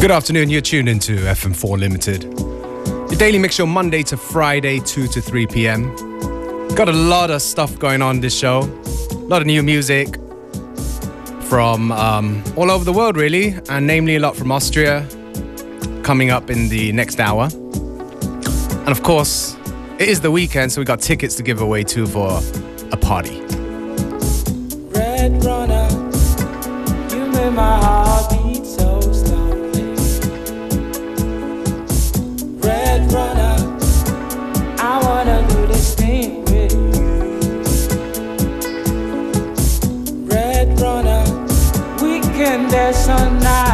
Good afternoon, you're tuned into FM4 Unlimited. Your daily mix show Monday to Friday, 2 to 3 p.m. Got a lot of stuff going on this show. A lot of new music from um, all over the world, really, and namely a lot from Austria coming up in the next hour. And of course, it is the weekend, so we got tickets to give away too for a party. Red runner, you made my heart can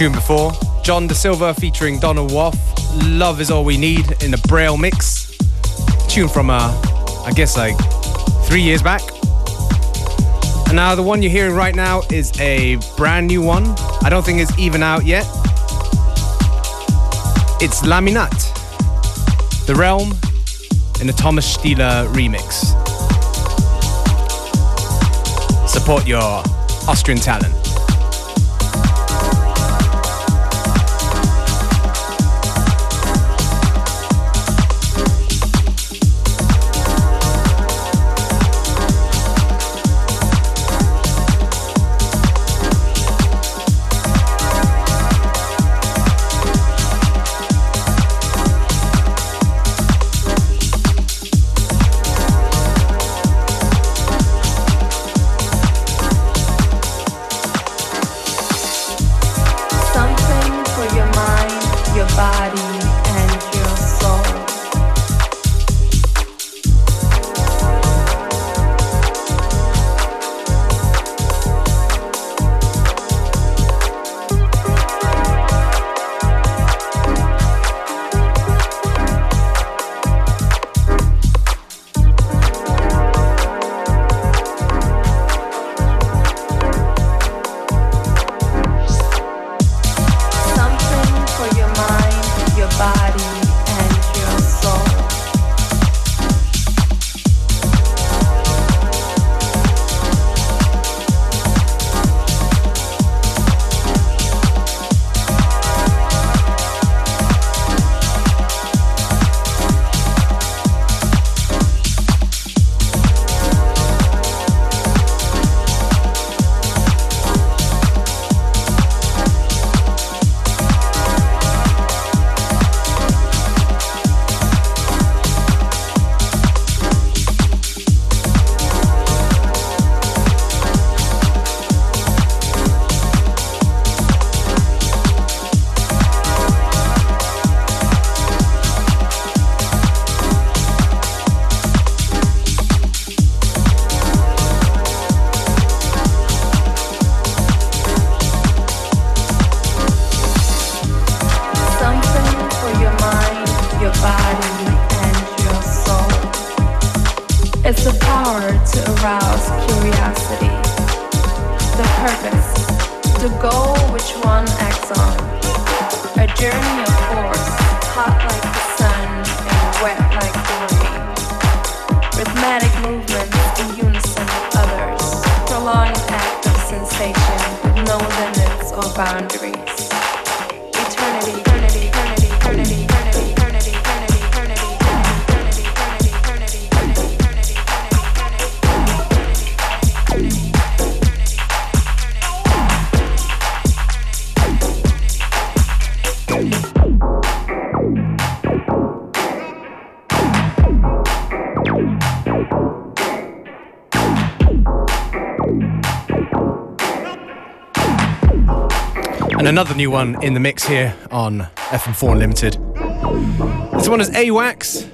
tune before. John De Silva featuring Donald Woff. Love is all we need in the Braille mix. Tune from, uh, I guess, like three years back. And now the one you're hearing right now is a brand new one. I don't think it's even out yet. It's Laminat, The Realm, in the Thomas Stieler remix. Support your Austrian talent. Another new one in the mix here on FM4 Unlimited. This one is AWAX.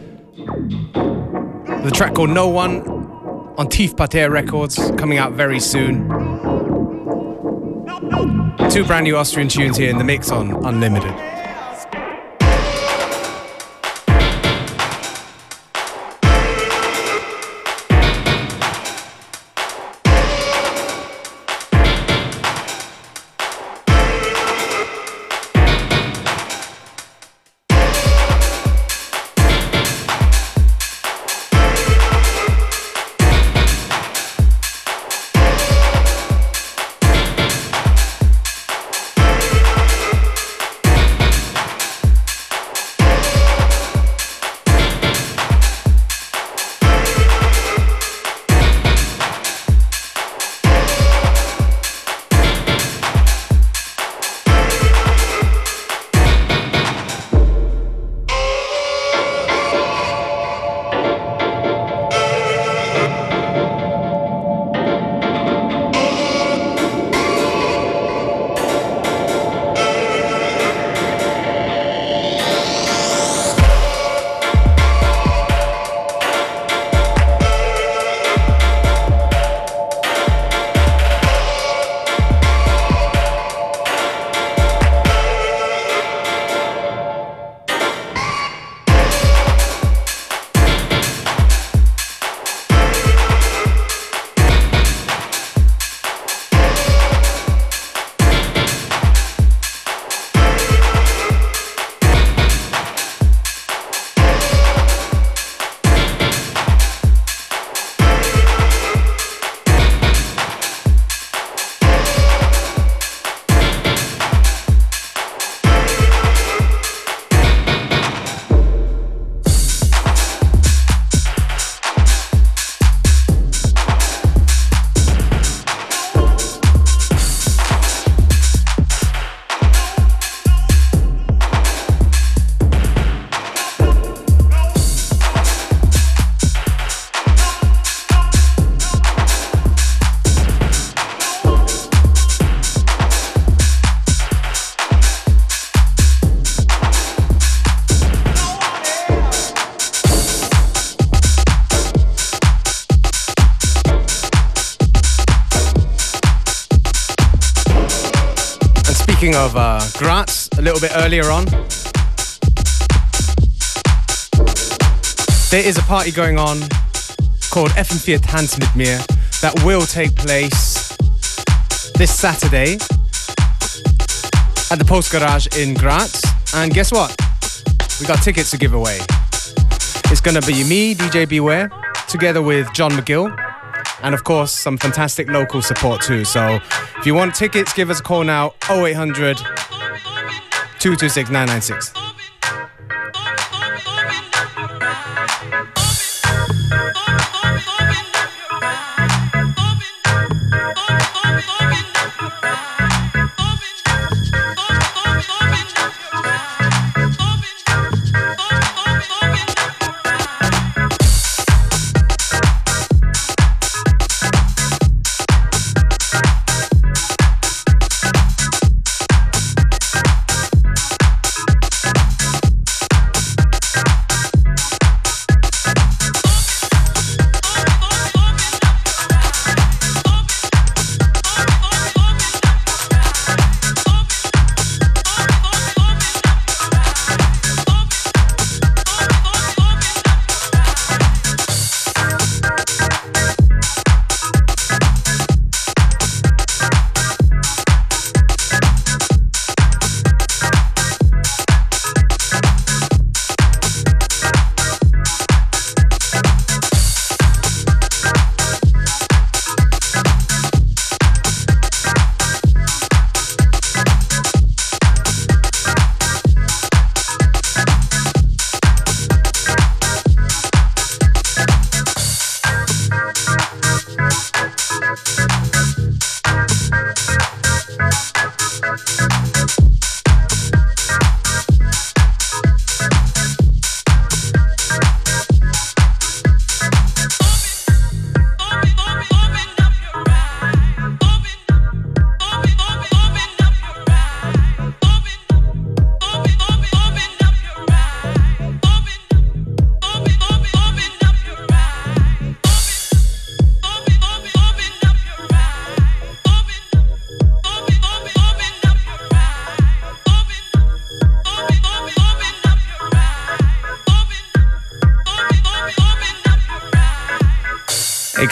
The track called No One on Teeth Pater Records, coming out very soon. Two brand new Austrian tunes here in the mix on Unlimited. Of uh, Graz, a little bit earlier on, there is a party going on called FM4 Tanz mit mir that will take place this Saturday at the Post Garage in Graz. And guess what? We got tickets to give away. It's gonna be me, DJ Beware, together with John McGill, and of course some fantastic local support too. So if you want tickets, give us a call now 0800 226 996.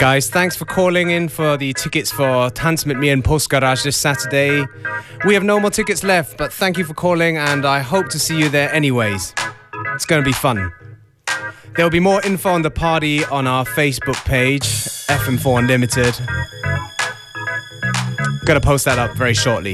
Guys, thanks for calling in for the tickets for Tanz mit mir in Post Garage this Saturday. We have no more tickets left, but thank you for calling and I hope to see you there anyways. It's going to be fun. There'll be more info on the party on our Facebook page, FM4 Unlimited. Gonna post that up very shortly.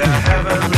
a heavenly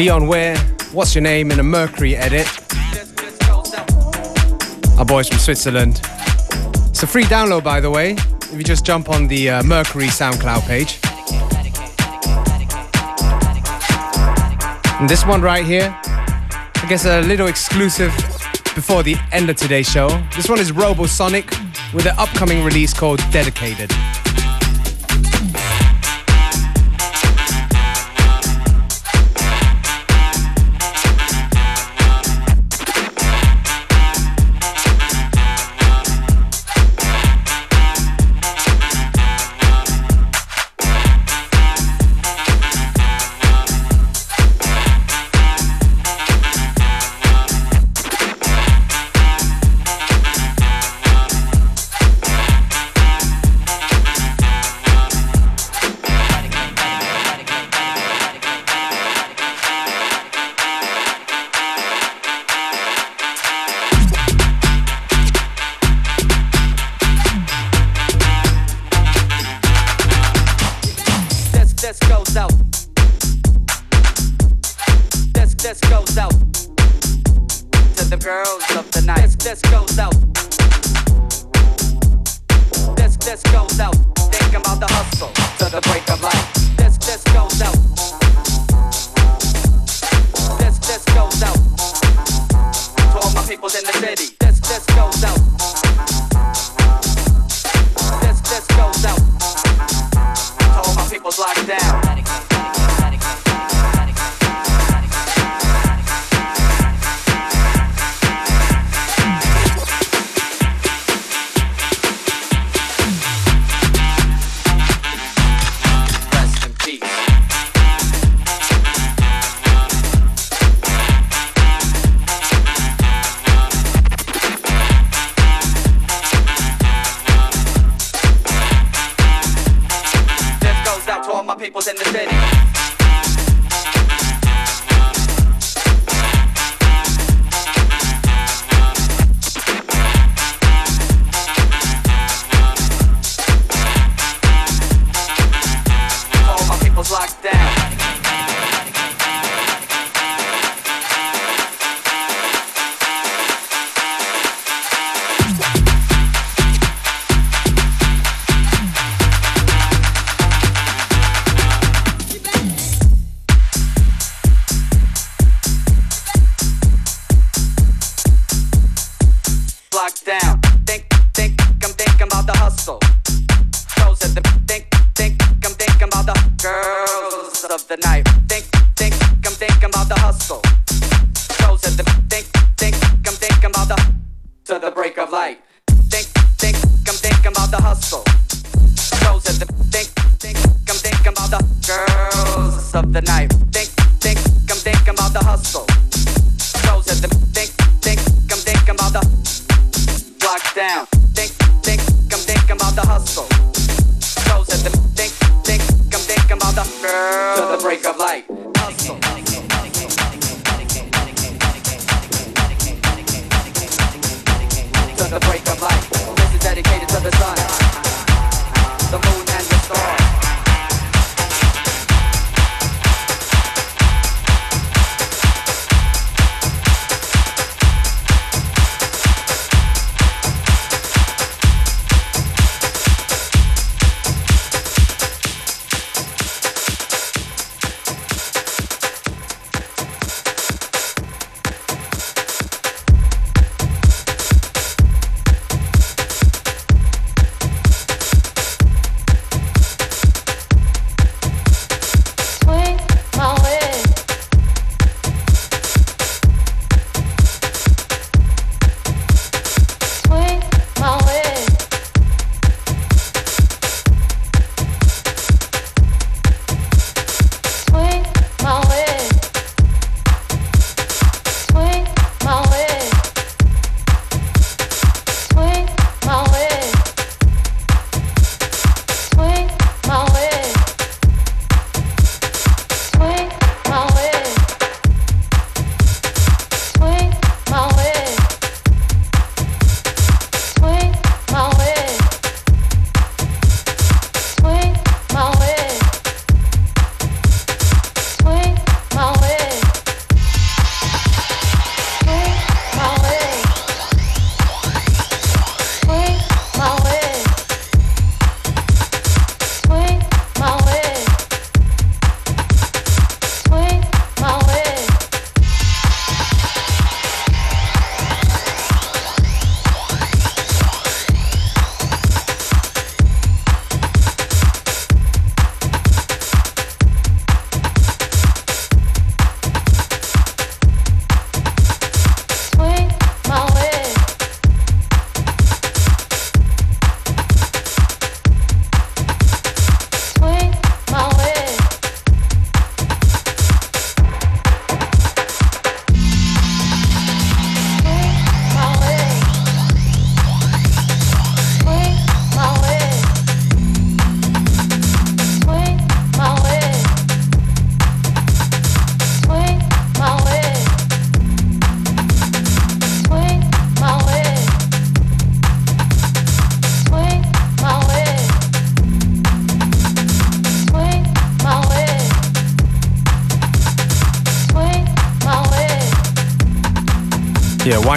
Leon Ware, What's Your Name in a Mercury edit. Our boys from Switzerland. It's a free download, by the way, if you just jump on the uh, Mercury SoundCloud page. And this one right here, I guess a little exclusive before the end of today's show. This one is Robosonic with an upcoming release called Dedicated. girls of the night. This, this goes out. This this goes out. Think about the hustle to the break of life. This this goes out. This this goes out. To all my peoples in the city. This this goes out. hustle.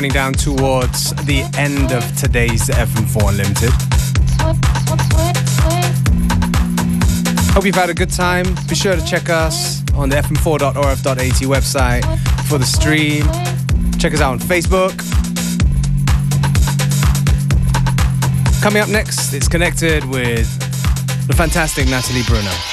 Winding down towards the end of today's FM4 Unlimited. Hope you've had a good time. Be sure to check us on the fm4.orf.at website for the stream. Check us out on Facebook. Coming up next, it's connected with the fantastic Natalie Brunner.